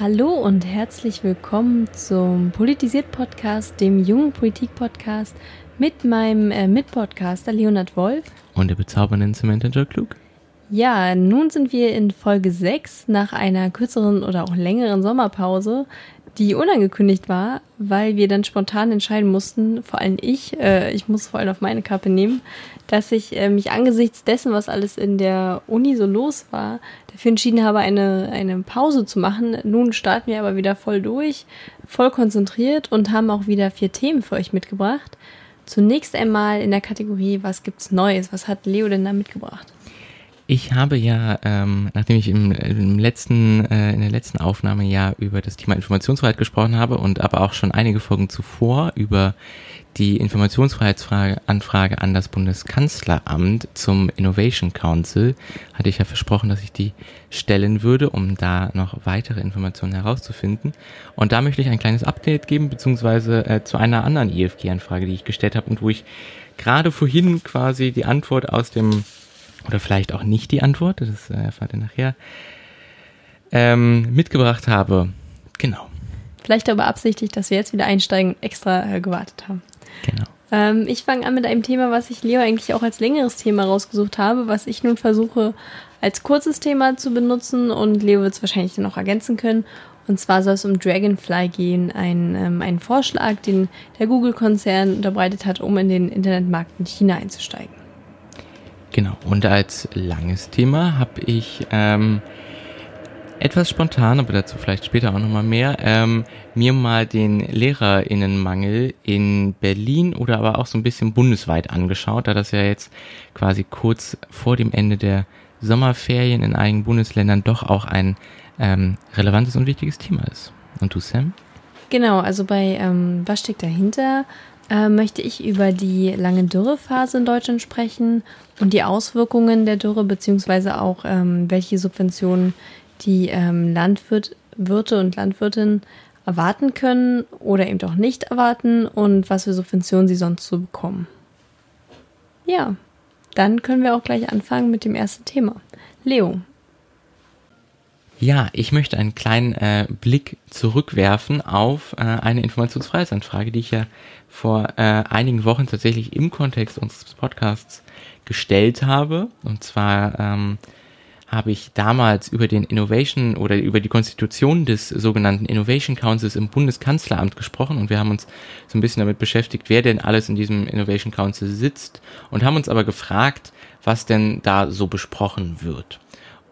Hallo und herzlich willkommen zum Politisiert Podcast, dem jungen Politik Podcast mit meinem äh, Mitpodcaster Leonhard Wolf. Und der bezaubernden Samantha Joe Klug. Ja, nun sind wir in Folge 6 nach einer kürzeren oder auch längeren Sommerpause, die unangekündigt war, weil wir dann spontan entscheiden mussten, vor allem ich, äh, ich muss vor allem auf meine Kappe nehmen, dass ich äh, mich angesichts dessen, was alles in der Uni so los war, dafür entschieden habe, eine, eine Pause zu machen. Nun starten wir aber wieder voll durch, voll konzentriert und haben auch wieder vier Themen für euch mitgebracht. Zunächst einmal in der Kategorie, was gibt's Neues? Was hat Leo denn da mitgebracht? Ich habe ja, ähm, nachdem ich im, im letzten, äh, in der letzten Aufnahme ja über das Thema Informationsfreiheit gesprochen habe und aber auch schon einige Folgen zuvor über die Informationsfreiheitsanfrage an das Bundeskanzleramt zum Innovation Council, hatte ich ja versprochen, dass ich die stellen würde, um da noch weitere Informationen herauszufinden. Und da möchte ich ein kleines Update geben, beziehungsweise äh, zu einer anderen IFG-Anfrage, die ich gestellt habe und wo ich gerade vorhin quasi die Antwort aus dem oder vielleicht auch nicht die Antwort, das äh, erfahrt ihr nachher, ähm, mitgebracht habe. Genau. Vielleicht aber absichtlich, dass wir jetzt wieder einsteigen extra äh, gewartet haben. Genau. Ähm, ich fange an mit einem Thema, was ich Leo eigentlich auch als längeres Thema rausgesucht habe, was ich nun versuche als kurzes Thema zu benutzen und Leo wird es wahrscheinlich noch ergänzen können. Und zwar soll es um Dragonfly gehen, ein, ähm, ein Vorschlag, den der Google-Konzern unterbreitet hat, um in den Internetmarkt in China einzusteigen. Genau. Und als langes Thema habe ich ähm, etwas spontan, aber dazu vielleicht später auch nochmal mehr, ähm, mir mal den Lehrerinnenmangel in Berlin oder aber auch so ein bisschen bundesweit angeschaut, da das ja jetzt quasi kurz vor dem Ende der Sommerferien in einigen Bundesländern doch auch ein ähm, relevantes und wichtiges Thema ist. Und du, Sam? Genau, also bei ähm, Was steckt dahinter äh, möchte ich über die lange Dürrephase in Deutschland sprechen und die Auswirkungen der Dürre, beziehungsweise auch ähm, welche Subventionen die ähm, Landwirte und Landwirtinnen erwarten können oder eben doch nicht erwarten und was für Subventionen sie sonst so bekommen. Ja, dann können wir auch gleich anfangen mit dem ersten Thema. Leo. Ja, ich möchte einen kleinen äh, Blick zurückwerfen auf äh, eine Informationsfreiheitsanfrage, die ich ja vor äh, einigen Wochen tatsächlich im Kontext unseres Podcasts gestellt habe. Und zwar ähm, habe ich damals über den Innovation oder über die Konstitution des sogenannten Innovation Councils im Bundeskanzleramt gesprochen und wir haben uns so ein bisschen damit beschäftigt, wer denn alles in diesem Innovation Council sitzt und haben uns aber gefragt, was denn da so besprochen wird.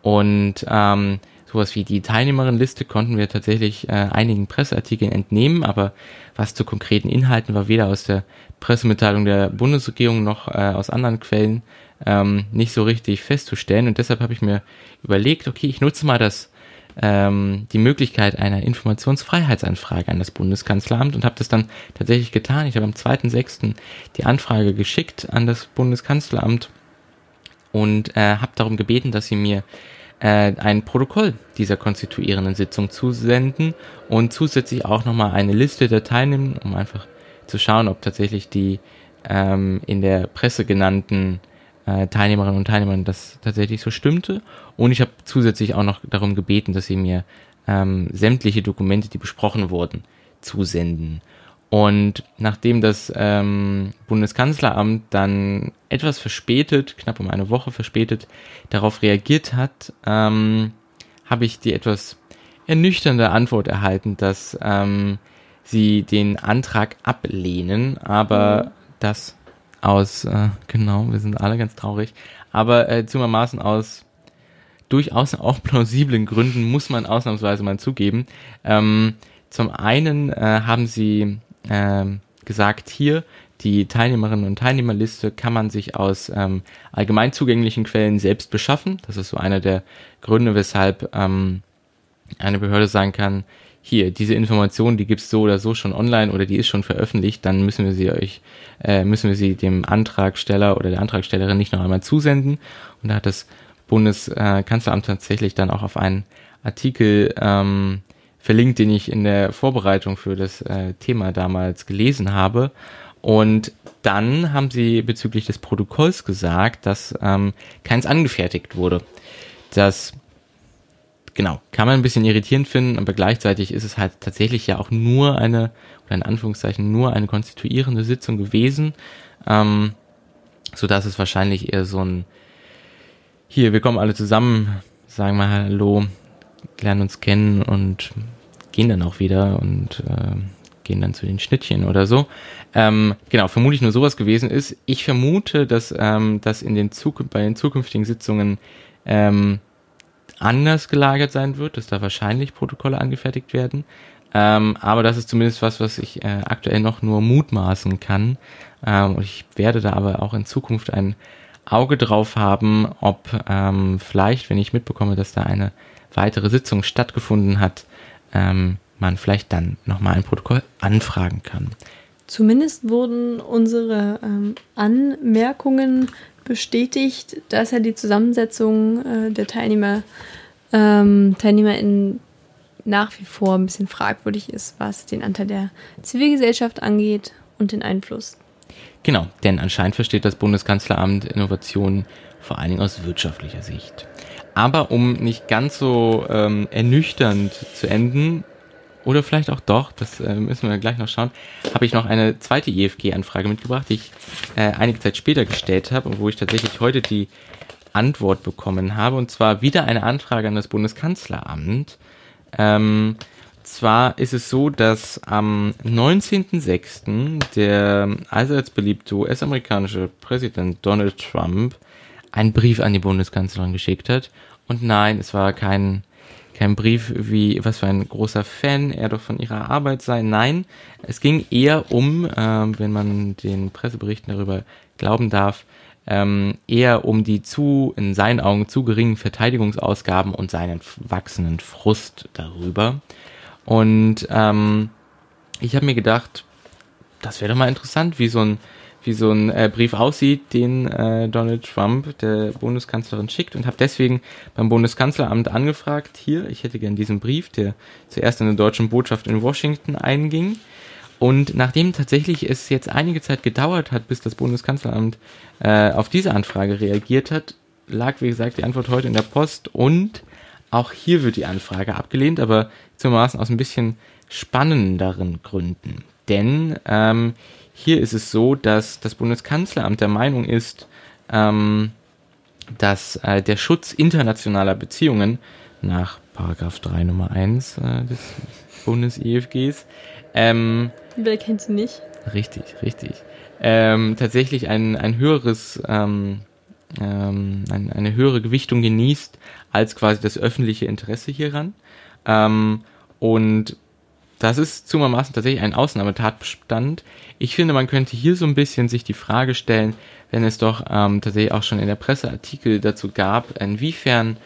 Und ähm, sowas wie die Teilnehmerinnenliste konnten wir tatsächlich äh, einigen Presseartikeln entnehmen, aber was zu konkreten Inhalten war weder aus der Pressemitteilung der Bundesregierung noch äh, aus anderen Quellen ähm, nicht so richtig festzustellen. Und deshalb habe ich mir überlegt, okay, ich nutze mal das ähm, die Möglichkeit einer Informationsfreiheitsanfrage an das Bundeskanzleramt und habe das dann tatsächlich getan. Ich habe am 2.6. die Anfrage geschickt an das Bundeskanzleramt und äh, habe darum gebeten, dass sie mir ein Protokoll dieser konstituierenden Sitzung zusenden und zusätzlich auch nochmal eine Liste der Teilnehmer, um einfach zu schauen, ob tatsächlich die ähm, in der Presse genannten äh, Teilnehmerinnen und Teilnehmer das tatsächlich so stimmte. Und ich habe zusätzlich auch noch darum gebeten, dass sie mir ähm, sämtliche Dokumente, die besprochen wurden, zusenden. Und nachdem das ähm, Bundeskanzleramt dann etwas verspätet, knapp um eine Woche verspätet, darauf reagiert hat, ähm, habe ich die etwas ernüchternde Antwort erhalten, dass ähm, sie den Antrag ablehnen, aber mhm. das aus, äh, genau, wir sind alle ganz traurig, aber äh, zumermaßen aus durchaus auch plausiblen Gründen muss man ausnahmsweise mal zugeben. Ähm, zum einen äh, haben sie ähm, gesagt, hier die Teilnehmerinnen und Teilnehmerliste kann man sich aus ähm, allgemein zugänglichen Quellen selbst beschaffen. Das ist so einer der Gründe, weshalb ähm, eine Behörde sagen kann, hier, diese Information, die gibt's so oder so schon online oder die ist schon veröffentlicht, dann müssen wir sie euch, äh, müssen wir sie dem Antragsteller oder der Antragstellerin nicht noch einmal zusenden. Und da hat das Bundeskanzleramt tatsächlich dann auch auf einen Artikel ähm, verlinkt, den ich in der Vorbereitung für das äh, Thema damals gelesen habe. Und dann haben sie bezüglich des Protokolls gesagt, dass ähm, keins angefertigt wurde. Das genau, kann man ein bisschen irritierend finden, aber gleichzeitig ist es halt tatsächlich ja auch nur eine, oder in Anführungszeichen nur eine konstituierende Sitzung gewesen, ähm, so dass es wahrscheinlich eher so ein, hier, wir kommen alle zusammen, sagen mal Hallo, lernen uns kennen und gehen dann auch wieder und äh, gehen dann zu den Schnittchen oder so. Ähm, genau, vermutlich nur sowas gewesen ist. Ich vermute, dass ähm, das in den Zuk bei den zukünftigen Sitzungen ähm, anders gelagert sein wird, dass da wahrscheinlich Protokolle angefertigt werden. Ähm, aber das ist zumindest was, was ich äh, aktuell noch nur mutmaßen kann. Ähm, und ich werde da aber auch in Zukunft ein Auge drauf haben, ob ähm, vielleicht, wenn ich mitbekomme, dass da eine weitere Sitzung stattgefunden hat, ähm, man vielleicht dann nochmal ein Protokoll anfragen kann. Zumindest wurden unsere ähm, Anmerkungen bestätigt, dass ja die Zusammensetzung äh, der Teilnehmer, ähm, TeilnehmerInnen nach wie vor ein bisschen fragwürdig ist, was den Anteil der Zivilgesellschaft angeht und den Einfluss. Genau, denn anscheinend versteht das Bundeskanzleramt Innovationen vor allen Dingen aus wirtschaftlicher Sicht. Aber um nicht ganz so ähm, ernüchternd zu enden, oder vielleicht auch doch, das äh, müssen wir gleich noch schauen, habe ich noch eine zweite IFG-Anfrage mitgebracht, die ich äh, einige Zeit später gestellt habe und wo ich tatsächlich heute die Antwort bekommen habe. Und zwar wieder eine Anfrage an das Bundeskanzleramt. Ähm, zwar ist es so, dass am 19.06. der allseits beliebte US-amerikanische Präsident Donald Trump einen Brief an die Bundeskanzlerin geschickt hat. Und nein, es war kein kein Brief wie, was für ein großer Fan er doch von ihrer Arbeit sei. Nein, es ging eher um, äh, wenn man den Presseberichten darüber glauben darf, ähm, eher um die zu, in seinen Augen zu geringen Verteidigungsausgaben und seinen wachsenden Frust darüber. Und ähm, ich habe mir gedacht, das wäre doch mal interessant, wie so ein wie so ein äh, Brief aussieht, den äh, Donald Trump der Bundeskanzlerin schickt und habe deswegen beim Bundeskanzleramt angefragt, hier, ich hätte gern diesen Brief, der zuerst in der deutschen Botschaft in Washington einging. Und nachdem tatsächlich es jetzt einige Zeit gedauert hat, bis das Bundeskanzleramt äh, auf diese Anfrage reagiert hat, lag, wie gesagt, die Antwort heute in der Post und auch hier wird die Anfrage abgelehnt, aber zumaßen aus ein bisschen spannenderen Gründen. Denn ähm, hier ist es so, dass das Bundeskanzleramt der Meinung ist, ähm, dass äh, der Schutz internationaler Beziehungen nach Paragraph 3 Nummer 1 äh, des Bundes-IFGs ähm, Wer kennt sie nicht? Richtig, richtig. Ähm, tatsächlich ein, ein höheres, ähm, ähm, ein, eine höhere Gewichtung genießt als quasi das öffentliche Interesse hieran. Ähm, und das ist zumermaßen tatsächlich ein Ausnahmetatbestand. Ich finde, man könnte hier so ein bisschen sich die Frage stellen, wenn es doch ähm, tatsächlich auch schon in der Presse Artikel dazu gab, inwiefern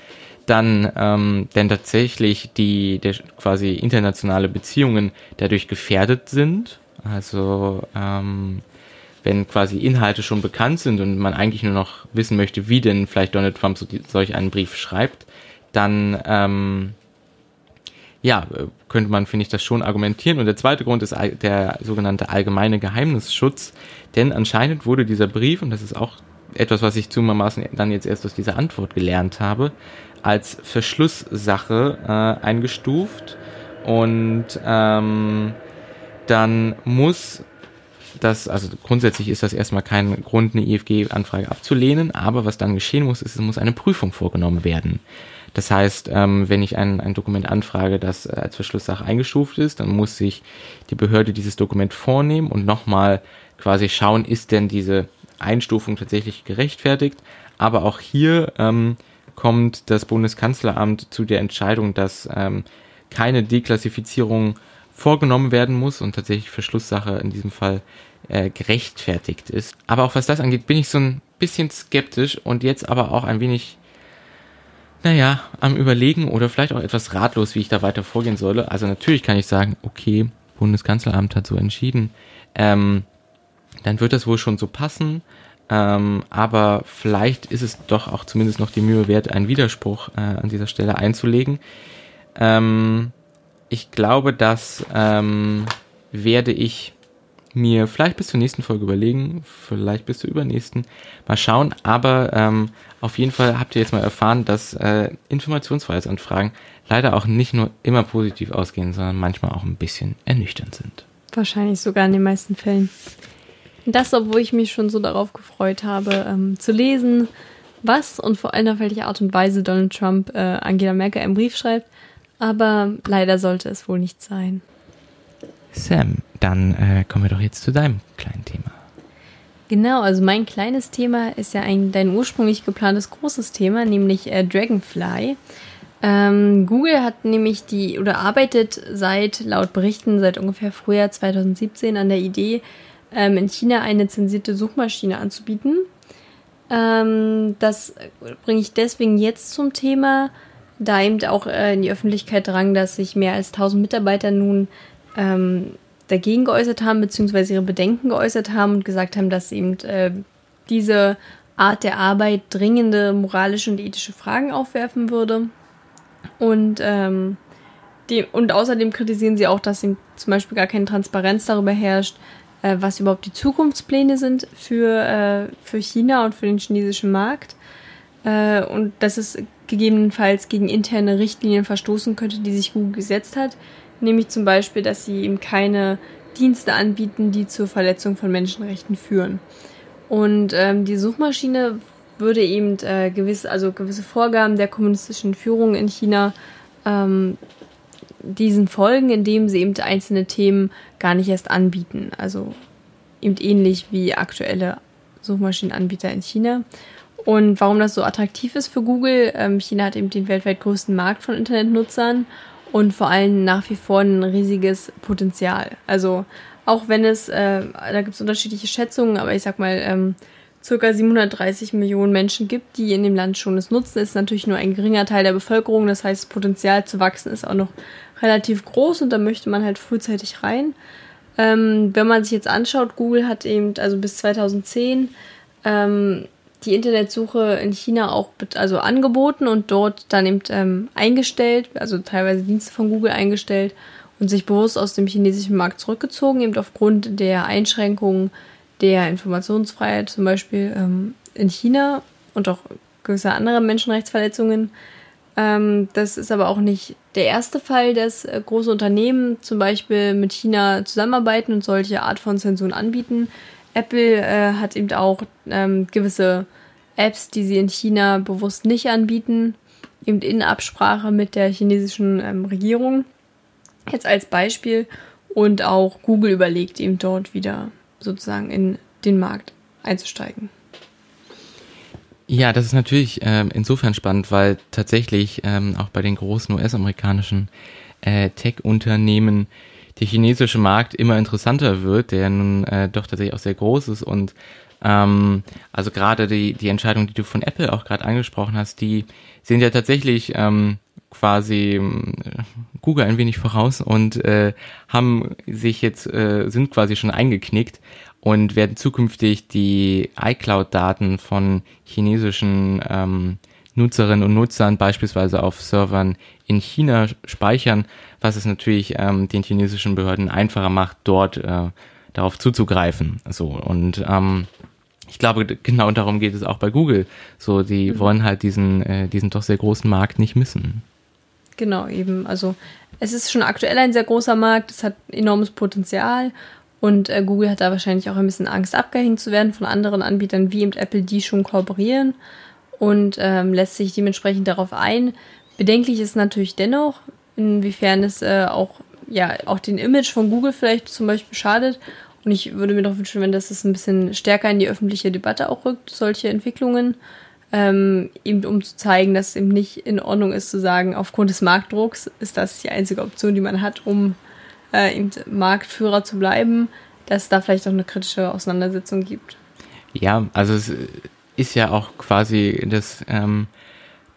dann ähm, denn tatsächlich die der quasi internationale Beziehungen dadurch gefährdet sind. Also ähm, wenn quasi Inhalte schon bekannt sind und man eigentlich nur noch wissen möchte, wie denn vielleicht Donald Trump so die, solch einen Brief schreibt, dann ähm, ja, könnte man, finde ich, das schon argumentieren. Und der zweite Grund ist der sogenannte allgemeine Geheimnisschutz. Denn anscheinend wurde dieser Brief, und das ist auch etwas, was ich zumermaßen dann jetzt erst aus dieser Antwort gelernt habe, als Verschlusssache äh, eingestuft. Und ähm, dann muss das, also grundsätzlich ist das erstmal kein Grund, eine IFG-Anfrage abzulehnen, aber was dann geschehen muss, ist, es muss eine Prüfung vorgenommen werden. Das heißt, ähm, wenn ich ein, ein Dokument anfrage, das äh, als Verschlusssache eingestuft ist, dann muss sich die Behörde dieses Dokument vornehmen und nochmal quasi schauen, ist denn diese Einstufung tatsächlich gerechtfertigt. Aber auch hier ähm, kommt das Bundeskanzleramt zu der Entscheidung, dass ähm, keine Deklassifizierung vorgenommen werden muss und tatsächlich Verschlusssache in diesem Fall äh, gerechtfertigt ist. Aber auch was das angeht, bin ich so ein bisschen skeptisch und jetzt aber auch ein wenig naja, am Überlegen oder vielleicht auch etwas ratlos, wie ich da weiter vorgehen solle. Also natürlich kann ich sagen, okay, Bundeskanzleramt hat so entschieden. Ähm, dann wird das wohl schon so passen. Ähm, aber vielleicht ist es doch auch zumindest noch die Mühe wert, einen Widerspruch äh, an dieser Stelle einzulegen. Ähm, ich glaube, das ähm, werde ich mir vielleicht bis zur nächsten Folge überlegen, vielleicht bis zur übernächsten. Mal schauen, aber ähm, auf jeden Fall habt ihr jetzt mal erfahren, dass äh, Informationsfreiheitsanfragen leider auch nicht nur immer positiv ausgehen, sondern manchmal auch ein bisschen ernüchternd sind. Wahrscheinlich sogar in den meisten Fällen. Das, obwohl ich mich schon so darauf gefreut habe, ähm, zu lesen, was und vor allem auf welche Art und Weise Donald Trump äh, Angela Merkel einen Brief schreibt. Aber leider sollte es wohl nicht sein. Sam, dann äh, kommen wir doch jetzt zu deinem kleinen Thema. Genau, also mein kleines Thema ist ja ein dein ursprünglich geplantes großes Thema, nämlich äh, Dragonfly. Ähm, Google hat nämlich die oder arbeitet seit laut Berichten seit ungefähr Frühjahr 2017 an der Idee, ähm, in China eine zensierte Suchmaschine anzubieten. Ähm, das bringe ich deswegen jetzt zum Thema, da eben auch äh, in die Öffentlichkeit drang, dass sich mehr als 1000 Mitarbeiter nun ähm, dagegen geäußert haben, beziehungsweise ihre Bedenken geäußert haben und gesagt haben, dass eben äh, diese Art der Arbeit dringende moralische und ethische Fragen aufwerfen würde. Und, ähm, die, und außerdem kritisieren sie auch, dass eben zum Beispiel gar keine Transparenz darüber herrscht, äh, was überhaupt die Zukunftspläne sind für, äh, für China und für den chinesischen Markt. Äh, und dass es gegebenenfalls gegen interne Richtlinien verstoßen könnte, die sich Google gesetzt hat, nämlich zum Beispiel, dass sie ihm keine Dienste anbieten, die zur Verletzung von Menschenrechten führen. Und ähm, die Suchmaschine würde eben äh, gewisse, also gewisse Vorgaben der kommunistischen Führung in China ähm, diesen folgen, indem sie eben einzelne Themen gar nicht erst anbieten. Also eben ähnlich wie aktuelle Suchmaschinenanbieter in China. Und warum das so attraktiv ist für Google, ähm, China hat eben den weltweit größten Markt von Internetnutzern und vor allem nach wie vor ein riesiges Potenzial. Also auch wenn es, äh, da gibt es unterschiedliche Schätzungen, aber ich sag mal, ähm, circa 730 Millionen Menschen gibt, die in dem Land schon es nutzen, ist natürlich nur ein geringer Teil der Bevölkerung. Das heißt, das Potenzial zu wachsen ist auch noch relativ groß und da möchte man halt frühzeitig rein. Ähm, wenn man sich jetzt anschaut, Google hat eben, also bis 2010, ähm, die Internetsuche in China auch also angeboten und dort dann eben ähm, eingestellt, also teilweise Dienste von Google eingestellt und sich bewusst aus dem chinesischen Markt zurückgezogen, eben aufgrund der Einschränkungen der Informationsfreiheit, zum Beispiel ähm, in China und auch gewisser anderer Menschenrechtsverletzungen. Ähm, das ist aber auch nicht der erste Fall, dass äh, große Unternehmen zum Beispiel mit China zusammenarbeiten und solche Art von Zensuren anbieten. Apple äh, hat eben auch ähm, gewisse Apps, die sie in China bewusst nicht anbieten, eben in Absprache mit der chinesischen ähm, Regierung. Jetzt als Beispiel. Und auch Google überlegt eben dort wieder sozusagen in den Markt einzusteigen. Ja, das ist natürlich ähm, insofern spannend, weil tatsächlich ähm, auch bei den großen US-amerikanischen äh, Tech-Unternehmen der chinesische Markt immer interessanter wird, der nun äh, doch tatsächlich auch sehr groß ist und ähm, also gerade die, die Entscheidung, die du von Apple auch gerade angesprochen hast, die sind ja tatsächlich ähm, quasi äh, Google ein wenig voraus und äh, haben sich jetzt, äh, sind quasi schon eingeknickt und werden zukünftig die iCloud-Daten von chinesischen ähm, Nutzerinnen und Nutzern beispielsweise auf Servern in China speichern, was es natürlich ähm, den chinesischen Behörden einfacher macht, dort äh, darauf zuzugreifen. So und ähm, ich glaube, genau darum geht es auch bei Google. So, die mhm. wollen halt diesen, äh, diesen doch sehr großen Markt nicht missen. Genau, eben. Also es ist schon aktuell ein sehr großer Markt, es hat enormes Potenzial und äh, Google hat da wahrscheinlich auch ein bisschen Angst, abgehängt zu werden von anderen Anbietern wie eben Apple, die schon kooperieren und ähm, lässt sich dementsprechend darauf ein. Bedenklich ist natürlich dennoch, inwiefern es äh, auch ja auch den Image von Google vielleicht zum Beispiel schadet. Und ich würde mir doch wünschen, wenn das ein bisschen stärker in die öffentliche Debatte auch rückt, solche Entwicklungen, ähm, eben um zu zeigen, dass es eben nicht in Ordnung ist zu sagen, aufgrund des Marktdrucks ist das die einzige Option, die man hat, um äh, eben Marktführer zu bleiben, dass es da vielleicht auch eine kritische Auseinandersetzung gibt. Ja, also es ist ja auch quasi das ähm,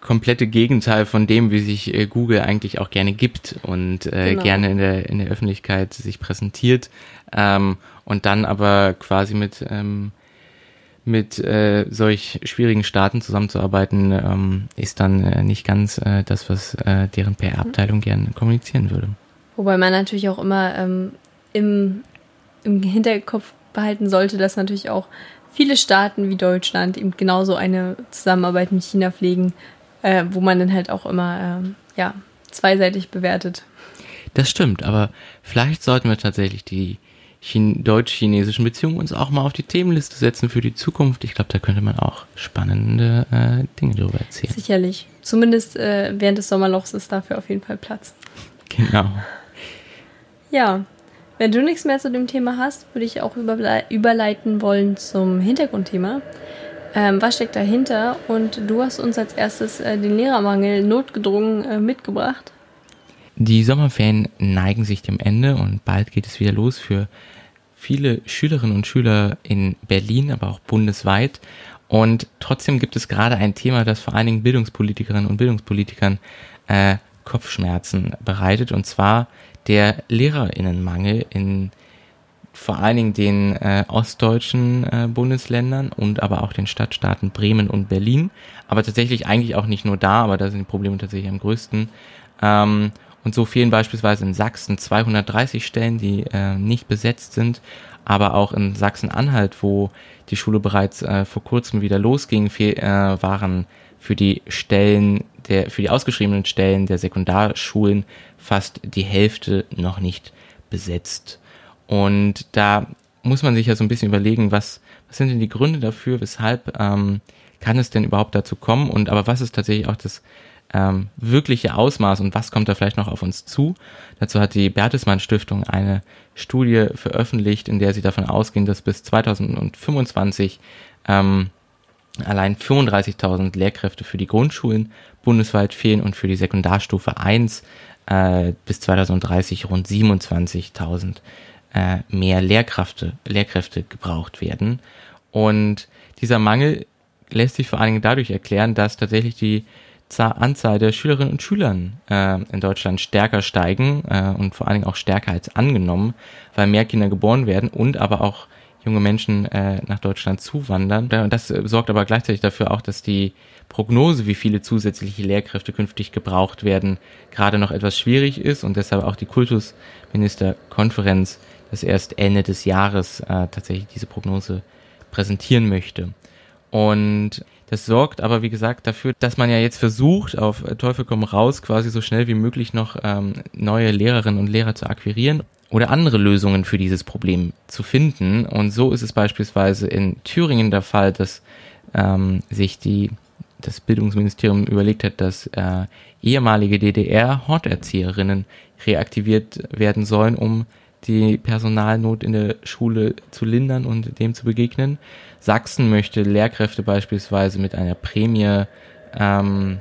komplette Gegenteil von dem, wie sich äh, Google eigentlich auch gerne gibt und äh, Genau. gerne in der, in der Öffentlichkeit sich präsentiert ähm, und dann aber quasi mit, ähm, mit äh, solch schwierigen Staaten zusammenzuarbeiten, ähm, ist dann äh, nicht ganz äh, das, was äh, deren PR-Abteilung gerne kommunizieren würde. Wobei man natürlich auch immer ähm, im, im Hinterkopf behalten sollte, dass natürlich auch viele Staaten wie Deutschland eben genauso eine Zusammenarbeit mit China pflegen, äh, wo man dann halt auch immer ähm, ja, zweiseitig bewertet. Das stimmt, aber vielleicht sollten wir tatsächlich die Chin deutsch-chinesischen Beziehungen uns auch mal auf die Themenliste setzen für die Zukunft. Ich glaube, da könnte man auch spannende äh, Dinge darüber erzählen. Sicherlich. Zumindest äh, während des Sommerlochs ist dafür auf jeden Fall Platz. Genau. Ja, wenn du nichts mehr zu dem Thema hast, würde ich auch überble überleiten wollen zum Hintergrundthema. Ähm, was steckt dahinter? Und du hast uns als erstes äh, den Lehrermangel notgedrungen äh, mitgebracht. Die Sommerferien neigen sich dem Ende und bald geht es wieder los für viele Schülerinnen und Schüler in Berlin, aber auch bundesweit. Und trotzdem gibt es gerade ein Thema, das vor allen Dingen Bildungspolitikerinnen und Bildungspolitikern äh, Kopfschmerzen bereitet, und zwar der Lehrerinnenmangel in vor allen Dingen den äh, ostdeutschen äh, Bundesländern und aber auch den Stadtstaaten Bremen und Berlin. Aber tatsächlich eigentlich auch nicht nur da, aber da sind die Probleme tatsächlich am größten. Ähm, und so fehlen beispielsweise in Sachsen 230 Stellen, die äh, nicht besetzt sind, aber auch in Sachsen-Anhalt, wo die Schule bereits äh, vor kurzem wieder losging, fehl, äh, waren für die Stellen der, für die ausgeschriebenen Stellen der Sekundarschulen fast die Hälfte noch nicht besetzt. Und da muss man sich ja so ein bisschen überlegen, was, was sind denn die Gründe dafür, weshalb ähm, kann es denn überhaupt dazu kommen und aber was ist tatsächlich auch das ähm, wirkliche Ausmaß und was kommt da vielleicht noch auf uns zu? Dazu hat die Bertelsmann Stiftung eine Studie veröffentlicht, in der sie davon ausgehen, dass bis 2025 ähm, allein 35.000 Lehrkräfte für die Grundschulen bundesweit fehlen und für die Sekundarstufe 1 äh, bis 2030 rund 27.000 äh, mehr Lehrkräfte, Lehrkräfte gebraucht werden. Und dieser Mangel lässt sich vor allen Dingen dadurch erklären, dass tatsächlich die Za- Anzahl der Schülerinnen und Schülern äh, in Deutschland stärker steigen äh, und vor allen Dingen auch stärker als angenommen, weil mehr Kinder geboren werden und aber auch junge Menschen äh, nach Deutschland zuwandern. Und das äh, sorgt aber gleichzeitig dafür auch, dass die Prognose, wie viele zusätzliche Lehrkräfte künftig gebraucht werden, gerade noch etwas schwierig ist und deshalb auch die Kultusministerkonferenz das erst Ende des Jahres äh, tatsächlich diese Prognose präsentieren möchte. Und das sorgt aber, wie gesagt, dafür, dass man ja jetzt versucht, auf Teufel komm raus, quasi so schnell wie möglich noch ähm, neue Lehrerinnen und Lehrer zu akquirieren oder andere Lösungen für dieses Problem zu finden. Und so ist es beispielsweise in Thüringen der Fall, dass ähm, sich die, das Bildungsministerium überlegt hat, dass äh, ehemalige DDR-Horterzieherinnen reaktiviert werden sollen, um die Personalnot in der Schule zu lindern und dem zu begegnen. Sachsen möchte Lehrkräfte beispielsweise mit einer Prämie ähm,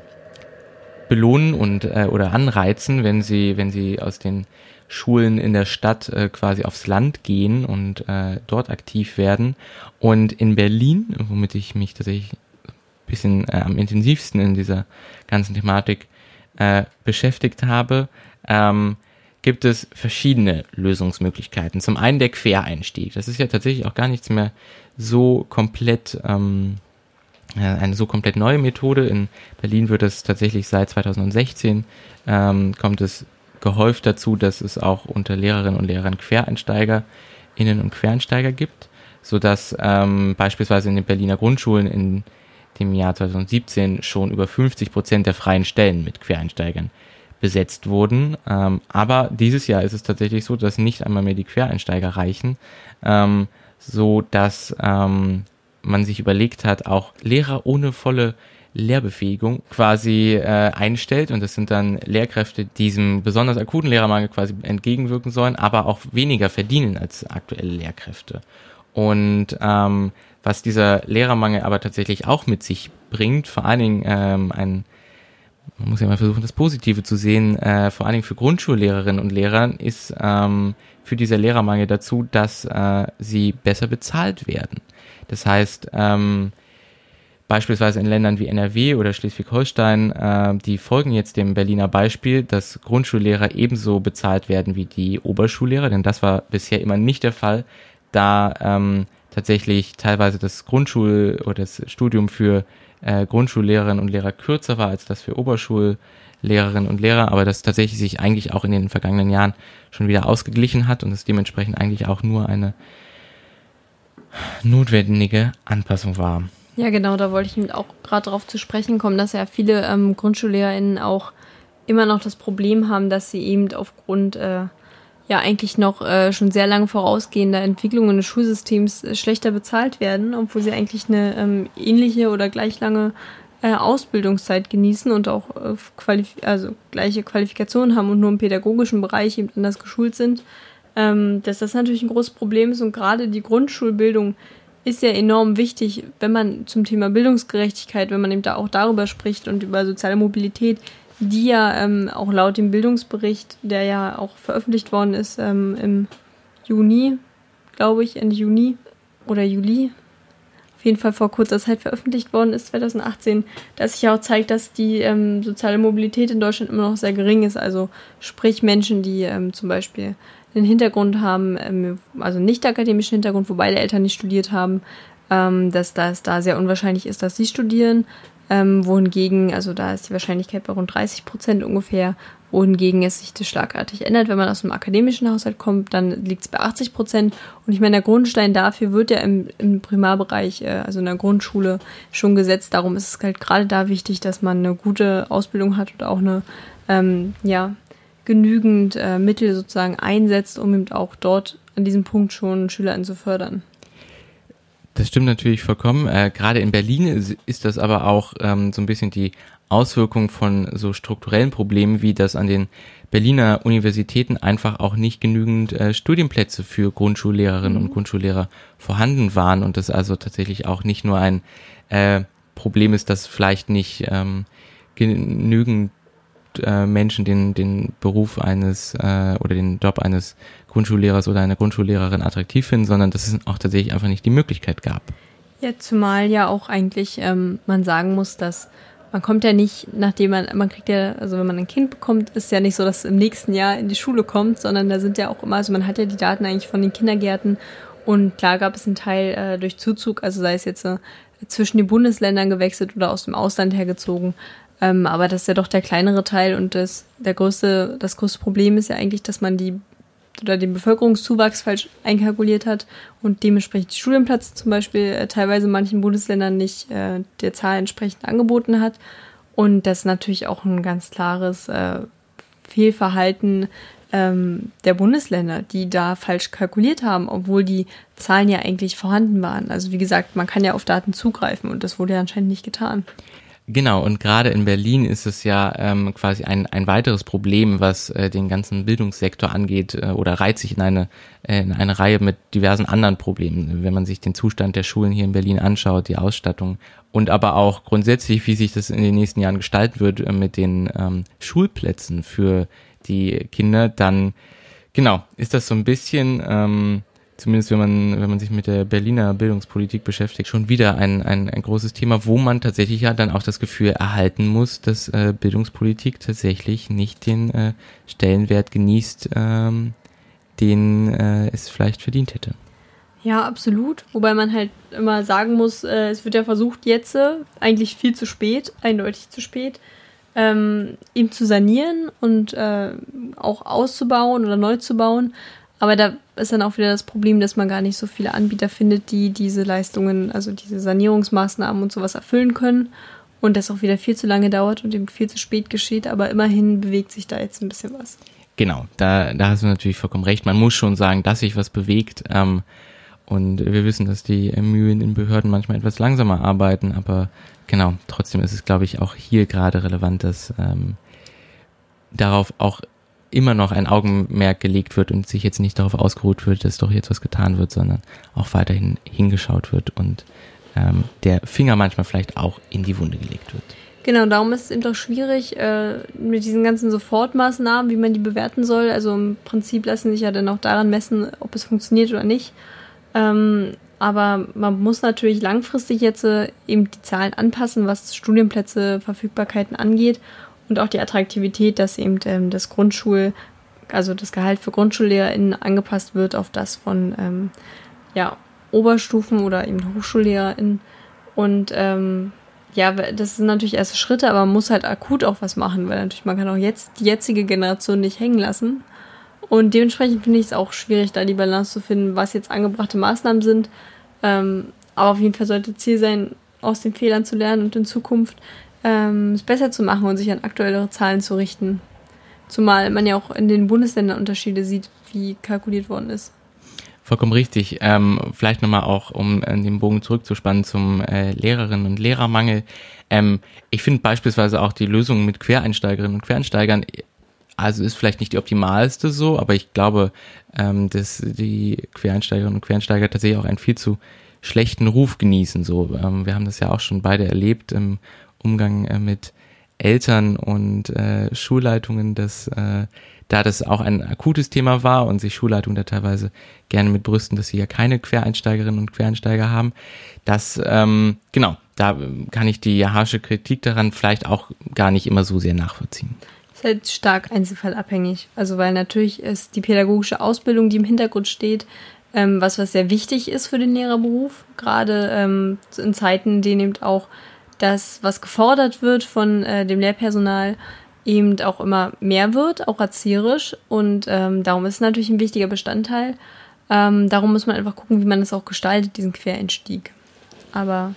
belohnen und äh, oder anreizen, wenn sie wenn sie aus den Schulen in der Stadt äh, quasi aufs Land gehen und äh, dort aktiv werden. Und in Berlin, womit ich mich tatsächlich ein bisschen äh, am intensivsten in dieser ganzen Thematik äh, beschäftigt habe, ähm, gibt es verschiedene Lösungsmöglichkeiten. Zum einen der Quereinstieg. Das ist ja tatsächlich auch gar nichts mehr so komplett, ähm, äh, eine so komplett neue Methode. In Berlin wird es tatsächlich seit 2016, ähm, kommt es gehäuft dazu, dass es auch unter Lehrerinnen und Lehrern QuereinsteigerInnen und Quereinsteiger gibt, sodass ähm, beispielsweise in den Berliner Grundschulen in dem Jahr 2017 schon über 50 Prozent der freien Stellen mit Quereinsteigern besetzt wurden. Ähm, aber dieses Jahr ist es tatsächlich so, dass nicht einmal mehr die Quereinsteiger reichen, ähm, so dass ähm, man sich überlegt hat, auch Lehrer ohne volle Lehrbefähigung quasi äh, einstellt und das sind dann Lehrkräfte, die diesem besonders akuten Lehrermangel quasi entgegenwirken sollen, aber auch weniger verdienen als aktuelle Lehrkräfte. Und ähm, was dieser Lehrermangel aber tatsächlich auch mit sich bringt, vor allen Dingen ähm, ein man muss ja mal versuchen, das Positive zu sehen, äh, vor allen Dingen für Grundschullehrerinnen und Lehrern, ist ähm, für dieser Lehrermangel dazu, dass äh, sie besser bezahlt werden. Das heißt, ähm, beispielsweise in Ländern wie NRW oder Schleswig-Holstein, äh, die folgen jetzt dem Berliner Beispiel, dass Grundschullehrer ebenso bezahlt werden wie die Oberschullehrer, denn das war bisher immer nicht der Fall, da ähm, tatsächlich teilweise das Grundschul- oder das Studium für äh, Grundschullehrerinnen und Lehrer kürzer war als das für Oberschullehrerinnen und Lehrer, aber das tatsächlich sich eigentlich auch in den vergangenen Jahren schon wieder ausgeglichen hat und es dementsprechend eigentlich auch nur eine notwendige Anpassung war. Ja, genau, da wollte ich auch gerade darauf zu sprechen kommen, dass ja viele ähm, GrundschullehrerInnen auch immer noch das Problem haben, dass sie eben aufgrund äh, ja eigentlich noch äh, schon sehr lange vorausgehender Entwicklungen des Schulsystems äh, schlechter bezahlt werden, obwohl sie eigentlich eine ähm, ähnliche oder gleich lange äh, Ausbildungszeit genießen und auch äh, qualif also gleiche Qualifikationen haben und nur im pädagogischen Bereich eben anders geschult sind, ähm, dass das natürlich ein großes Problem ist und gerade die Grundschulbildung ist ja enorm wichtig, wenn man zum Thema Bildungsgerechtigkeit, wenn man eben da auch darüber spricht und über soziale Mobilität, die ja ähm, auch laut dem Bildungsbericht, der ja auch veröffentlicht worden ist ähm, im Juni, glaube ich, Ende Juni oder Juli, auf jeden Fall vor kurzer Zeit veröffentlicht worden ist, 2018, dass sich ja auch zeigt, dass die ähm, soziale Mobilität in Deutschland immer noch sehr gering ist. Also sprich Menschen, die ähm, zum Beispiel einen Hintergrund haben, ähm, also nicht akademischen Hintergrund, wo beide Eltern nicht studiert haben, ähm, dass das da sehr unwahrscheinlich ist, dass sie studieren. Ähm, wohingegen, also da ist die Wahrscheinlichkeit bei rund 30 Prozent ungefähr, wohingegen es sich das schlagartig ändert. Wenn man aus einem akademischen Haushalt kommt, dann liegt es bei 80 Prozent. Und ich meine, der Grundstein dafür wird ja im, im Primarbereich, äh, also in der Grundschule, schon gesetzt. Darum ist es halt gerade da wichtig, dass man eine gute Ausbildung hat und auch eine, ähm, ja, genügend äh, Mittel sozusagen einsetzt, um eben auch dort an diesem Punkt schon SchülerInnen zu fördern. Das stimmt natürlich vollkommen. Äh, Gerade in Berlin ist das aber auch ähm, so ein bisschen die Auswirkung von so strukturellen Problemen, wie das an den Berliner Universitäten einfach auch nicht genügend äh, Studienplätze für Grundschullehrerinnen mhm. und Grundschullehrer vorhanden waren und das also tatsächlich auch nicht nur ein äh, Problem ist, dass vielleicht nicht ähm, genügend äh, Menschen den, den Beruf eines äh, oder den Job eines Grundschullehrers oder einer Grundschullehrerin attraktiv finden, sondern dass es auch tatsächlich einfach nicht die Möglichkeit gab. Ja, zumal ja auch eigentlich ähm, man sagen muss, dass man kommt ja nicht, nachdem man, man kriegt ja, also wenn man ein Kind bekommt, ist ja nicht so, dass es im nächsten Jahr in die Schule kommt, sondern da sind ja auch immer, also man hat ja die Daten eigentlich von den Kindergärten und klar gab es einen Teil äh, durch Zuzug, also sei es jetzt äh, zwischen den Bundesländern gewechselt oder aus dem Ausland hergezogen. Ähm, aber das ist ja doch der kleinere Teil und das, der größte, das größte Problem ist ja eigentlich, dass man die oder den Bevölkerungszuwachs falsch einkalkuliert hat und dementsprechend die Studienplätze zum Beispiel äh, teilweise manchen Bundesländern nicht äh, der Zahl entsprechend angeboten hat. Und das ist natürlich auch ein ganz klares äh, Fehlverhalten ähm, der Bundesländer, die da falsch kalkuliert haben, obwohl die Zahlen ja eigentlich vorhanden waren. Also wie gesagt, man kann ja auf Daten zugreifen und das wurde ja anscheinend nicht getan. Genau, und gerade in Berlin ist es ja ähm, quasi ein, ein weiteres Problem, was äh, den ganzen Bildungssektor angeht äh, oder reiht sich in eine, äh, in eine Reihe mit diversen anderen Problemen. Wenn man sich den Zustand der Schulen hier in Berlin anschaut, die Ausstattung und aber auch grundsätzlich, wie sich das in den nächsten Jahren gestalten wird äh, mit den ähm, Schulplätzen für die Kinder, dann genau, ist das so ein bisschen... Ähm, zumindest wenn man, wenn man sich mit der Berliner Bildungspolitik beschäftigt, schon wieder ein, ein, ein großes Thema, wo man tatsächlich ja dann auch das Gefühl erhalten muss, dass äh, Bildungspolitik tatsächlich nicht den äh, Stellenwert genießt, ähm, den äh, es vielleicht verdient hätte. Ja, absolut. Wobei man halt immer sagen muss, äh, es wird ja versucht jetzt, äh, eigentlich viel zu spät, eindeutig zu spät, ähm, ihm zu sanieren und äh, auch auszubauen oder neu zu bauen. Aber da ist dann auch wieder das Problem, dass man gar nicht so viele Anbieter findet, die diese Leistungen, also diese Sanierungsmaßnahmen und sowas erfüllen können. Und das auch wieder viel zu lange dauert und eben viel zu spät geschieht. Aber immerhin bewegt sich da jetzt ein bisschen was. Genau, da, da hast du natürlich vollkommen recht. Man muss schon sagen, dass sich was bewegt. Ähm, und wir wissen, dass die Mühlen in Behörden manchmal etwas langsamer arbeiten. Aber genau, trotzdem ist es, glaube ich, auch hier gerade relevant, dass ähm, darauf auch immer noch ein Augenmerk gelegt wird und sich jetzt nicht darauf ausgeruht wird, dass doch jetzt was getan wird, sondern auch weiterhin hingeschaut wird und ähm, der Finger manchmal vielleicht auch in die Wunde gelegt wird. Genau, darum ist es eben doch schwierig äh, mit diesen ganzen Sofortmaßnahmen, wie man die bewerten soll. Also im Prinzip lassen sich ja dann auch daran messen, ob es funktioniert oder nicht. Ähm, aber man muss natürlich langfristig jetzt äh, eben die Zahlen anpassen, was Studienplätze, Verfügbarkeiten angeht und auch die Attraktivität, dass eben ähm, das Grundschul, also das Gehalt für GrundschullehrerInnen angepasst wird auf das von ähm, ja, Oberstufen oder eben HochschullehrerInnen. Und ähm, ja, das sind natürlich erste Schritte, aber man muss halt akut auch was machen, weil natürlich man kann auch jetzt die jetzige Generation nicht hängen lassen. Und dementsprechend finde ich es auch schwierig, da die Balance zu finden, was jetzt angebrachte Maßnahmen sind. Ähm, aber auf jeden Fall sollte Ziel sein, aus den Fehlern zu lernen und in Zukunft ähm, es besser zu machen und sich an aktuellere Zahlen zu richten. Zumal man ja auch in den Bundesländern Unterschiede sieht, wie kalkuliert worden ist. Vollkommen richtig. Ähm, vielleicht nochmal auch, um äh, den Bogen zurückzuspannen zum äh, Lehrerinnen- und Lehrermangel. Ähm, ich finde beispielsweise auch die Lösung mit Quereinsteigerinnen und Quereinsteigern, also ist vielleicht nicht die optimalste so, aber ich glaube, ähm, dass die Quereinsteigerinnen und Quereinsteiger tatsächlich auch einen viel zu schlechten Ruf genießen. So, ähm, wir haben das ja auch schon beide erlebt im Umgang äh, mit Eltern und äh, Schulleitungen, dass äh, da das auch ein akutes Thema war und sich Schulleitungen da teilweise gerne mit brüsten, dass sie ja keine Quereinsteigerinnen und Quereinsteiger haben. Das, ähm, genau, da kann ich die harsche Kritik daran vielleicht auch gar nicht immer so sehr nachvollziehen. Ist halt stark einzelfallabhängig. Also weil natürlich ist die pädagogische Ausbildung, die im Hintergrund steht, ähm, was, was sehr wichtig ist für den Lehrerberuf, gerade ähm, in Zeiten, in denen eben auch das, was gefordert wird von äh, dem Lehrpersonal, eben auch immer mehr wird, auch erzieherisch. Und ähm, darum ist es natürlich ein wichtiger Bestandteil. Ähm, darum muss man einfach gucken, wie man das auch gestaltet, diesen Quereinstieg. Aber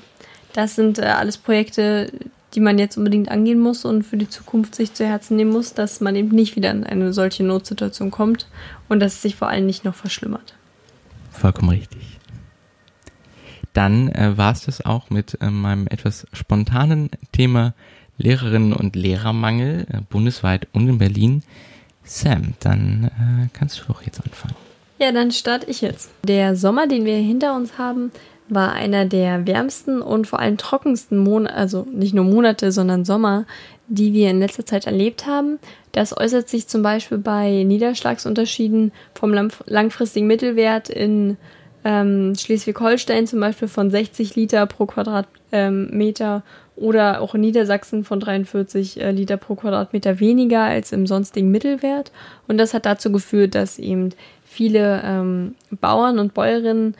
das sind äh, alles Projekte, die man jetzt unbedingt angehen muss und für die Zukunft sich zu Herzen nehmen muss, dass man eben nicht wieder in eine solche Notsituation kommt und dass es sich vor allem nicht noch verschlimmert. Vollkommen richtig. Dann äh, war es das auch mit äh, meinem etwas spontanen Thema Lehrerinnen und Lehrermangel äh, bundesweit und in Berlin. Sam, dann äh, kannst du doch jetzt anfangen. Ja, dann starte ich jetzt. Der Sommer, den wir hinter uns haben, war einer der wärmsten und vor allem trockensten Monate, also nicht nur Monate, sondern Sommer, die wir in letzter Zeit erlebt haben. Das äußert sich zum Beispiel bei Niederschlagsunterschieden vom langfristigen Mittelwert in ähm, Schleswig-Holstein zum Beispiel von 60 Liter pro Quadratmeter ähm, oder auch in Niedersachsen von 43 äh, Liter pro Quadratmeter weniger als im sonstigen Mittelwert. Und das hat dazu geführt, dass eben viele ähm, Bauern und Bäuerinnen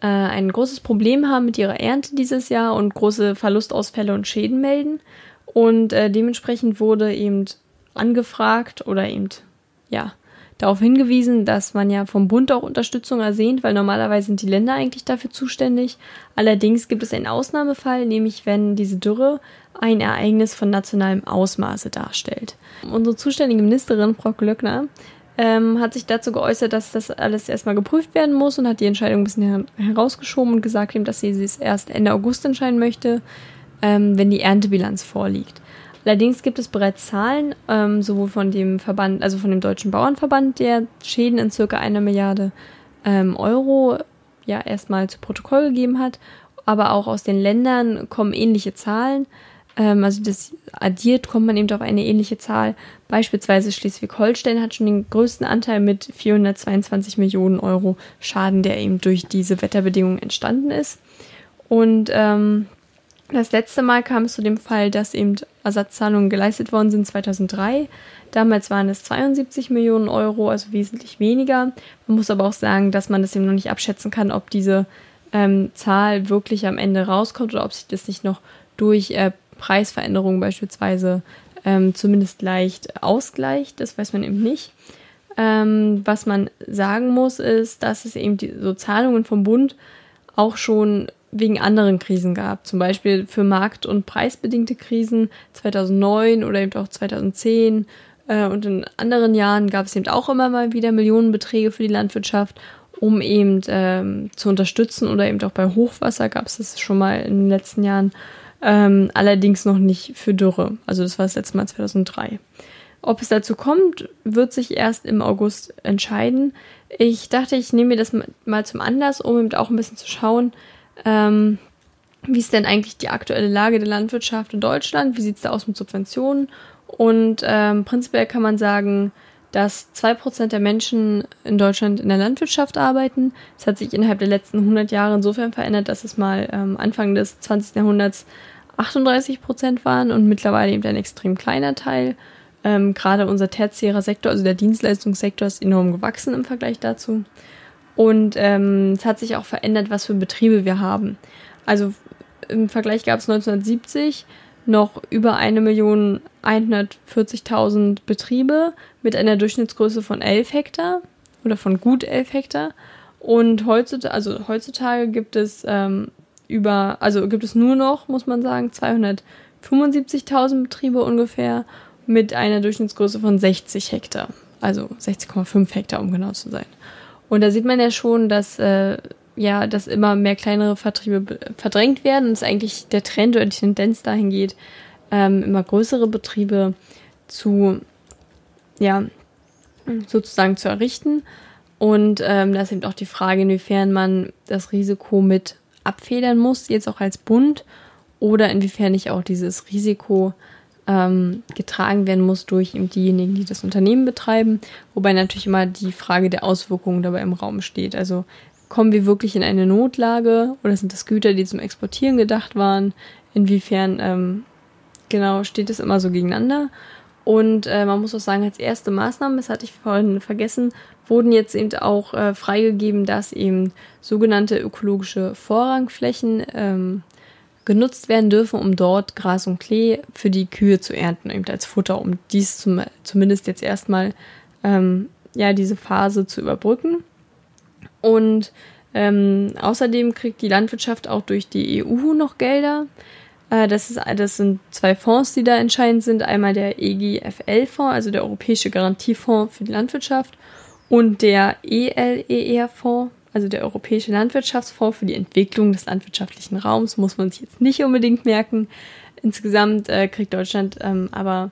äh, ein großes Problem haben mit ihrer Ernte dieses Jahr und große Verlustausfälle und Schäden melden. Und äh, dementsprechend wurde eben angefragt oder eben, ja, darauf hingewiesen, dass man ja vom Bund auch Unterstützung ersehnt, weil normalerweise sind die Länder eigentlich dafür zuständig. Allerdings gibt es einen Ausnahmefall, nämlich wenn diese Dürre ein Ereignis von nationalem Ausmaße darstellt. Unsere zuständige Ministerin, Frau Glöckner, ähm, hat sich dazu geäußert, dass das alles erstmal geprüft werden muss und hat die Entscheidung ein bisschen herausgeschoben und gesagt, dass sie es erst Ende August entscheiden möchte, ähm, wenn die Erntebilanz vorliegt. Allerdings gibt es bereits Zahlen, ähm, sowohl von dem Verband, also von dem Deutschen Bauernverband, der Schäden in circa einer Milliarde ähm, Euro ja erstmal zu Protokoll gegeben hat, aber auch aus den Ländern kommen ähnliche Zahlen. Ähm, also das addiert kommt man eben auf eine ähnliche Zahl. Beispielsweise Schleswig-Holstein hat schon den größten Anteil mit 422 Millionen Euro Schaden, der eben durch diese Wetterbedingungen entstanden ist. Und ähm, das letzte Mal kam es zu dem Fall, dass eben Ersatzzahlungen geleistet worden sind 2003. Damals waren es 72 Millionen Euro, also wesentlich weniger. Man muss aber auch sagen, dass man das eben noch nicht abschätzen kann, ob diese ähm, Zahl wirklich am Ende rauskommt oder ob sich das nicht noch durch äh, Preisveränderungen beispielsweise ähm, zumindest leicht ausgleicht. Das weiß man eben nicht. Ähm, was man sagen muss, ist, dass es eben die so Zahlungen vom Bund auch schon wegen anderen Krisen gab. Zum Beispiel für markt- und preisbedingte Krisen 2009 oder eben auch 2010. Äh, und in anderen Jahren gab es eben auch immer mal wieder Millionenbeträge für die Landwirtschaft, um eben ähm, zu unterstützen. Oder eben auch bei Hochwasser gab es das schon mal in den letzten Jahren. Ähm, allerdings noch nicht für Dürre. Also das war das letzte Mal 2003. Ob es dazu kommt, wird sich erst im August entscheiden. Ich dachte, ich nehme mir das mal zum Anlass, um eben auch ein bisschen zu schauen, ähm, wie ist denn eigentlich die aktuelle Lage der Landwirtschaft in Deutschland? Wie sieht es da aus mit Subventionen? Und ähm, prinzipiell kann man sagen, dass zwei Prozent der Menschen in Deutschland in der Landwirtschaft arbeiten. Es hat sich innerhalb der letzten 100 Jahre insofern verändert, dass es mal ähm, Anfang des 20. Jahrhunderts 38 Prozent waren und mittlerweile eben ein extrem kleiner Teil. Ähm, Gerade unser tertiärer Sektor, also der Dienstleistungssektor, ist enorm gewachsen im Vergleich dazu. Und ähm, es hat sich auch verändert, was für Betriebe wir haben. Also im Vergleich gab es 1970 noch über 1.140.000 Betriebe mit einer Durchschnittsgröße von 11 Hektar oder von gut 11 Hektar. Und heutzutage, also heutzutage gibt es ähm, über, also gibt es nur noch, muss man sagen, 275.000 Betriebe ungefähr mit einer Durchschnittsgröße von 60 Hektar. Also 60,5 Hektar, um genau zu sein. Und da sieht man ja schon, dass äh, ja, dass immer mehr kleinere Vertriebe verdrängt werden und es eigentlich der Trend oder die Tendenz dahin geht, ähm, immer größere Betriebe zu, ja, sozusagen zu errichten. Und ähm, da ist eben auch die Frage, inwiefern man das Risiko mit abfedern muss, jetzt auch als Bund, oder inwiefern nicht auch dieses Risiko ähm, getragen werden muss durch eben diejenigen, die das Unternehmen betreiben. Wobei natürlich immer die Frage der Auswirkungen dabei im Raum steht. Also kommen wir wirklich in eine Notlage oder sind das Güter, die zum Exportieren gedacht waren? Inwiefern ähm, genau steht es immer so gegeneinander? Und äh, man muss auch sagen, als erste Maßnahme, das hatte ich vorhin vergessen, wurden jetzt eben auch äh, freigegeben, dass eben sogenannte ökologische Vorrangflächen ähm, genutzt werden dürfen, um dort Gras und Klee für die Kühe zu ernten, eben als Futter, um dies zum, zumindest jetzt erstmal ähm, ja diese Phase zu überbrücken. Und ähm, außerdem kriegt die Landwirtschaft auch durch die EU noch Gelder. Äh, das, ist, das sind zwei Fonds, die da entscheidend sind. Einmal der EGFL-Fonds, also der Europäische Garantiefonds für die Landwirtschaft, und der ELER-Fonds, also der Europäische Landwirtschaftsfonds für die Entwicklung des landwirtschaftlichen Raums. Muss man sich jetzt nicht unbedingt merken. Insgesamt äh, kriegt Deutschland ähm, aber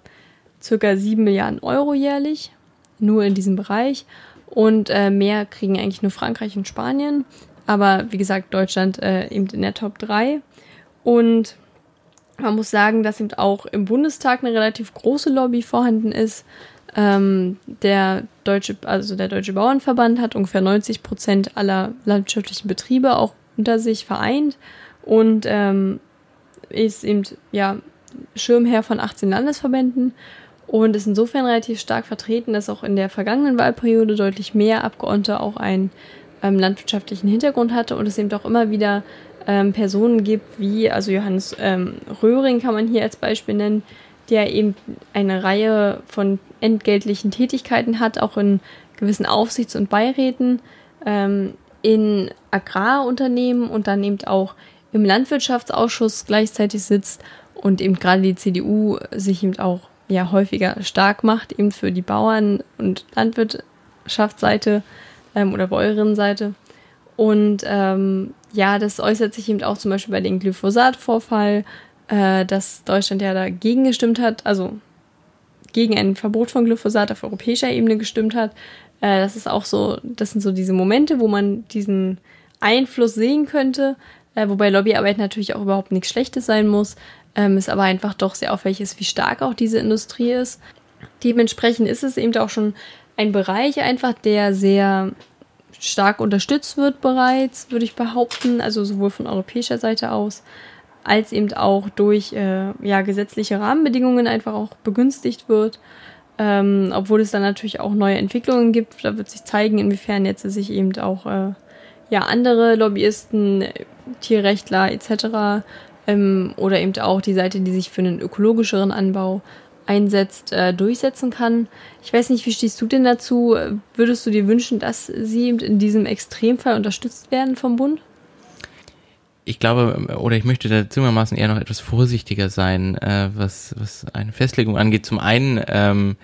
circa 7 Milliarden Euro jährlich, nur in diesem Bereich. Und äh, mehr kriegen eigentlich nur Frankreich und Spanien. Aber wie gesagt, Deutschland äh, eben in der Top 3. Und man muss sagen, dass eben auch im Bundestag eine relativ große Lobby vorhanden ist. Ähm, der deutsche, also der Deutsche Bauernverband hat ungefähr 90 Prozent aller landwirtschaftlichen Betriebe auch unter sich vereint und ähm, ist eben ja Schirmherr von 18 Landesverbänden und ist insofern relativ stark vertreten, dass auch in der vergangenen Wahlperiode deutlich mehr Abgeordnete auch einen ähm, landwirtschaftlichen Hintergrund hatte und es eben auch immer wieder ähm, Personen gibt, wie, also Johannes ähm, Röhring kann man hier als Beispiel nennen, der eben eine Reihe von entgeltlichen Tätigkeiten hat, auch in gewissen Aufsichts- und Beiräten, ähm, in Agrarunternehmen und dann eben auch im Landwirtschaftsausschuss gleichzeitig sitzt und eben gerade die CDU sich eben auch ja häufiger stark macht, eben für die Bauern- und Landwirtschaftsseite ähm, oder Bäuerinnenseite. Und ähm, ja, das äußert sich eben auch zum Beispiel bei dem Glyphosat-Vorfall, äh, dass Deutschland ja dagegen gestimmt hat, also gegen ein Verbot von Glyphosat auf europäischer Ebene gestimmt hat. Äh, das ist auch so, das sind so diese Momente, wo man diesen Einfluss sehen könnte, äh, wobei Lobbyarbeit natürlich auch überhaupt nichts Schlechtes sein muss ähm, es aber einfach doch sehr auffällig ist, wie stark auch diese Industrie ist. Dementsprechend ist es eben auch schon ein Bereich einfach, der sehr stark unterstützt wird bereits, würde ich behaupten, also sowohl von europäischer Seite aus, als eben auch durch äh, ja, gesetzliche Rahmenbedingungen einfach auch begünstigt wird. Ähm, obwohl es dann natürlich auch neue Entwicklungen gibt. Da wird sich zeigen, inwiefern jetzt sich eben auch äh, ja, andere Lobbyisten, Tierrechtler etc ähm, oder eben auch die Seite, die sich für einen ökologischeren Anbau einsetzt, äh, durchsetzen kann. Ich weiß nicht, wie stehst du denn dazu? Würdest du dir wünschen, dass sie eben in diesem Extremfall unterstützt werden vom Bund? Ich glaube, oder ich möchte da zimmermaßen eher noch etwas vorsichtiger sein, äh, was, was eine Festlegung angeht. Zum einen, ähm,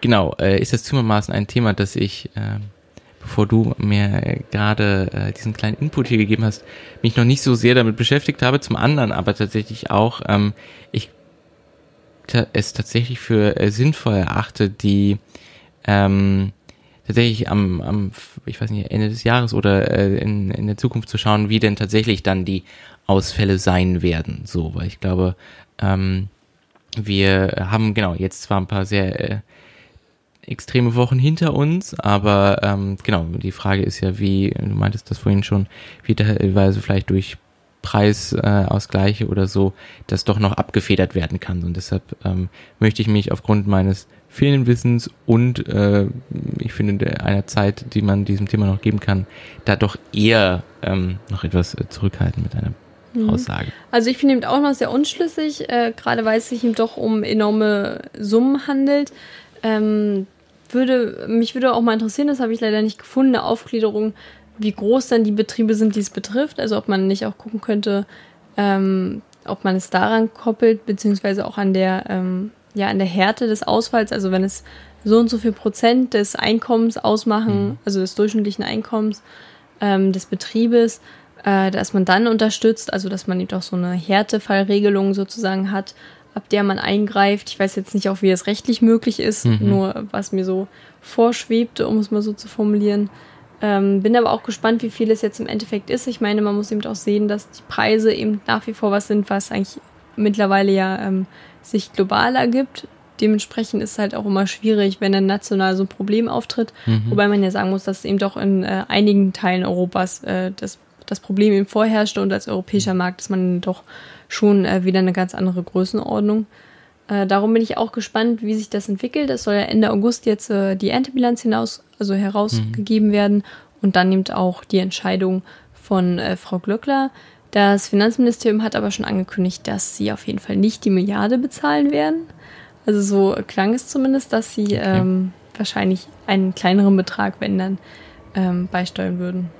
genau, äh, ist das Zimmermaßen ein Thema, das ich äh, bevor du mir gerade äh, diesen kleinen Input hier gegeben hast, mich noch nicht so sehr damit beschäftigt habe. Zum anderen aber tatsächlich auch, ähm, ich es tatsächlich für äh, sinnvoll erachte, die ähm, tatsächlich am, am, ich weiß nicht, Ende des Jahres oder äh, in, in der Zukunft zu schauen, wie denn tatsächlich dann die Ausfälle sein werden. So, weil ich glaube, ähm, wir haben genau jetzt zwar ein paar sehr äh, extreme Wochen hinter uns, aber ähm, genau, die Frage ist ja, wie, du meintest das vorhin schon, wie teilweise vielleicht durch Preisausgleiche äh, oder so, das doch noch abgefedert werden kann. Und deshalb ähm, möchte ich mich aufgrund meines fehlenden Wissens und äh, ich finde einer Zeit, die man diesem Thema noch geben kann, da doch eher ähm, noch etwas äh, zurückhalten mit einer mhm. Aussage. Also ich finde eben auch noch sehr unschlüssig, äh, gerade weil es sich eben doch um enorme Summen handelt. Ähm, würde, mich würde auch mal interessieren, das habe ich leider nicht gefunden, eine Aufgliederung, wie groß dann die Betriebe sind, die es betrifft. Also ob man nicht auch gucken könnte, ähm, ob man es daran koppelt, beziehungsweise auch an der, ähm, ja, an der Härte des Ausfalls. Also wenn es so und so viel Prozent des Einkommens ausmachen, mhm. also des durchschnittlichen Einkommens ähm, des Betriebes, äh, dass man dann unterstützt, also dass man eben auch so eine Härtefallregelung sozusagen hat, ab der man eingreift. Ich weiß jetzt nicht auch, wie das rechtlich möglich ist, mhm. nur was mir so vorschwebte, um es mal so zu formulieren. Ähm, bin aber auch gespannt, wie viel es jetzt im Endeffekt ist. Ich meine, man muss eben auch sehen, dass die Preise eben nach wie vor was sind, was eigentlich mittlerweile ja ähm, sich global ergibt. Dementsprechend ist es halt auch immer schwierig, wenn dann national so ein Problem auftritt. Mhm. Wobei man ja sagen muss, dass eben doch in äh, einigen Teilen Europas äh, das, das Problem eben vorherrschte und als europäischer Markt ist man doch schon äh, wieder eine ganz andere Größenordnung. Äh, darum bin ich auch gespannt, wie sich das entwickelt. Es soll ja Ende August jetzt äh, die Erntebilanz hinaus, also herausgegeben mhm. werden und dann nimmt auch die Entscheidung von äh, Frau Glöckler. Das Finanzministerium hat aber schon angekündigt, dass sie auf jeden Fall nicht die Milliarde bezahlen werden. Also so klang es zumindest, dass sie okay. ähm, wahrscheinlich einen kleineren Betrag, wenn dann, ähm, beisteuern würden.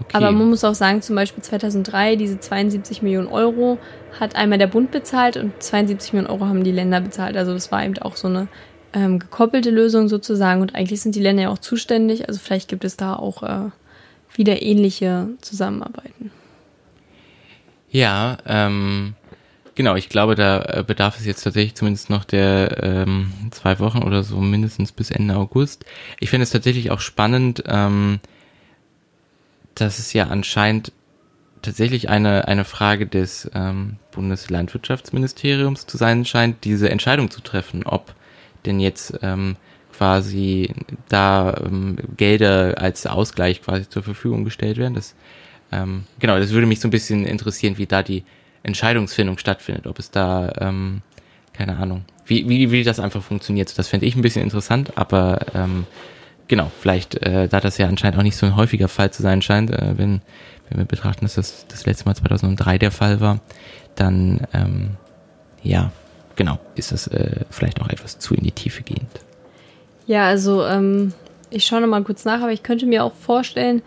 Okay. Aber man muss auch sagen, zum Beispiel 2003, diese 72 Millionen Euro hat einmal der Bund bezahlt und 72 Millionen Euro haben die Länder bezahlt. Also das war eben auch so eine ähm, gekoppelte Lösung sozusagen. Und eigentlich sind die Länder ja auch zuständig. Also vielleicht gibt es da auch äh, wieder ähnliche Zusammenarbeiten. Ja, ähm, genau. Ich glaube, da äh, bedarf es jetzt tatsächlich zumindest noch der ähm, zwei Wochen oder so mindestens bis Ende August. Ich finde es tatsächlich auch spannend. Ähm, dass es ja anscheinend tatsächlich eine, eine Frage des ähm, Bundeslandwirtschaftsministeriums zu sein scheint, diese Entscheidung zu treffen, ob denn jetzt ähm, quasi da ähm, Gelder als Ausgleich quasi zur Verfügung gestellt werden. Das, ähm, genau, das würde mich so ein bisschen interessieren, wie da die Entscheidungsfindung stattfindet, ob es da, ähm, keine Ahnung, wie, wie, wie das einfach funktioniert. Das fände ich ein bisschen interessant, aber ähm, genau, vielleicht, äh, da das ja anscheinend auch nicht so ein häufiger Fall zu sein scheint, äh, wenn, wenn wir betrachten, dass das das letzte Mal 2003 der Fall war, dann, ähm, ja, genau, ist das äh, vielleicht auch etwas zu in die Tiefe gehend. Ja, also ähm, ich schaue nochmal kurz nach, aber ich könnte mir auch vorstellen,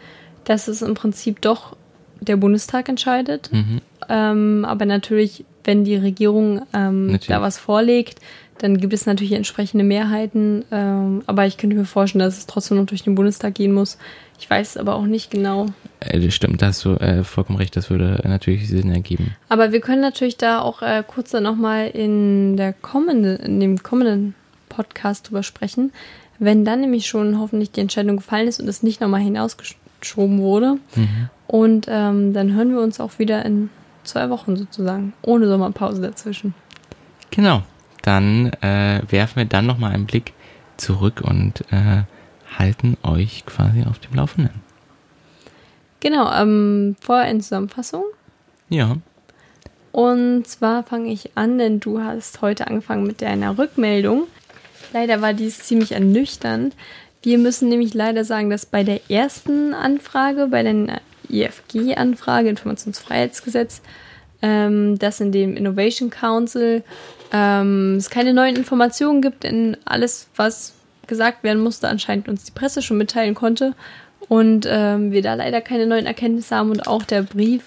dass es im Prinzip doch der Bundestag entscheidet. Mhm. Ähm, aber natürlich, wenn die Regierung ähm, da was vorlegt, dann gibt es natürlich entsprechende Mehrheiten. Ähm, aber ich könnte mir vorstellen, dass es trotzdem noch durch den Bundestag gehen muss. Ich weiß aber auch nicht genau. Äh, das stimmt, da hast du äh, vollkommen recht. Das würde natürlich Sinn ergeben. Aber wir können natürlich da auch äh, kurz dann nochmal in, der kommende, in dem kommenden Podcast drüber sprechen. Wenn dann nämlich schon hoffentlich die Entscheidung gefallen ist und es nicht nochmal hinausgeschoben wurde. Mhm. Und ähm, dann hören wir uns auch wieder in zwei Wochen sozusagen, ohne Sommerpause dazwischen. Genau dann äh, werfen wir dann nochmal einen Blick zurück und äh, halten euch quasi auf dem Laufenden. Genau, ähm, vorher in Zusammenfassung. Ja. Und zwar fange ich an, denn du hast heute angefangen mit deiner Rückmeldung. Leider war dies ziemlich ernüchternd. Wir müssen nämlich leider sagen, dass bei der ersten Anfrage, bei der IFG-Anfrage, Informationsfreiheitsgesetz, ähm, dass in dem Innovation Council ähm, es keine neuen Informationen gibt, denn alles, was gesagt werden musste, anscheinend uns die Presse schon mitteilen konnte und ähm, wir da leider keine neuen Erkenntnisse haben und auch der Brief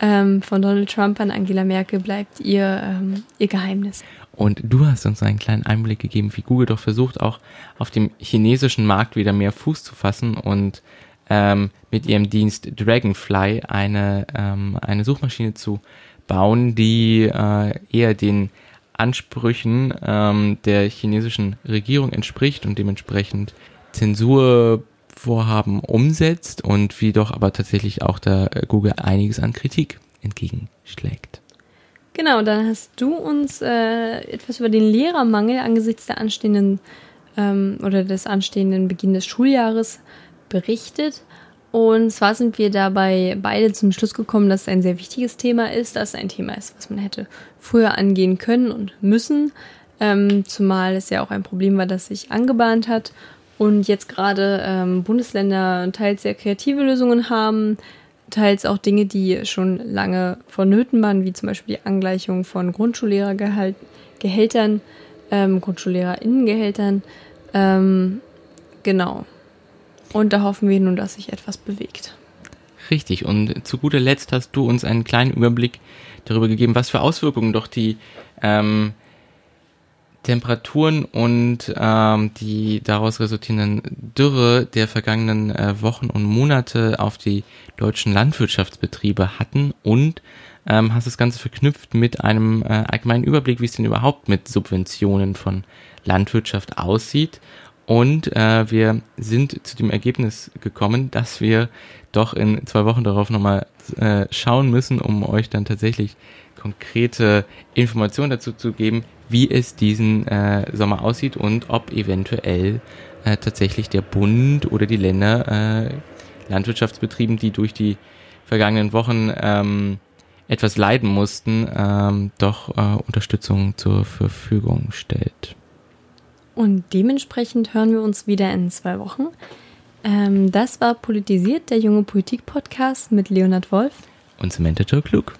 ähm, von Donald Trump an Angela Merkel bleibt ihr, ähm, ihr Geheimnis. Und du hast uns einen kleinen Einblick gegeben, wie Google doch versucht, auch auf dem chinesischen Markt wieder mehr Fuß zu fassen und ähm, mit ihrem Dienst Dragonfly eine, ähm, eine Suchmaschine zu bauen, die äh, eher den Ansprüchen ähm, der chinesischen Regierung entspricht und dementsprechend Zensurvorhaben umsetzt und wie doch aber tatsächlich auch da äh, Google einiges an Kritik entgegenschlägt. Genau, dann hast du uns äh, etwas über den Lehrermangel angesichts der anstehenden ähm, oder des anstehenden Beginn des Schuljahres berichtet. Und zwar sind wir dabei beide zum Schluss gekommen, dass es ein sehr wichtiges Thema ist, dass es ein Thema ist, was man hätte früher angehen können und müssen. Ähm, zumal es ja auch ein Problem war, das sich angebahnt hat und jetzt gerade ähm, Bundesländer teils sehr kreative Lösungen haben, teils auch Dinge, die schon lange vonnöten waren, wie zum Beispiel die Angleichung von Grundschullehrergehältern, ähm, GrundschullehrerInnengehältern. Ähm, genau. Und da hoffen wir nun, dass sich etwas bewegt. Richtig. Und zu guter Letzt hast du uns einen kleinen Überblick darüber gegeben, was für Auswirkungen doch die ähm, Temperaturen und ähm, die daraus resultierenden Dürre der vergangenen äh, Wochen und Monate auf die deutschen Landwirtschaftsbetriebe hatten und ähm, hast das Ganze verknüpft mit einem äh, allgemeinen Überblick, wie es denn überhaupt mit Subventionen von Landwirtschaft aussieht. Und äh, wir sind zu dem Ergebnis gekommen, dass wir doch in zwei Wochen darauf nochmal äh, schauen müssen, um euch dann tatsächlich konkrete Informationen dazu zu geben, wie es diesen äh, Sommer aussieht und ob eventuell äh, tatsächlich der Bund oder die Länder äh, Landwirtschaftsbetrieben, die durch die vergangenen Wochen ähm, etwas leiden mussten, ähm, doch äh, Unterstützung zur Verfügung stellt. Und dementsprechend hören wir uns wieder in zwei Wochen. Ähm, das war Politisiert, der junge Politik-Podcast mit Leonhard Wolf und Samantha Joe Klug.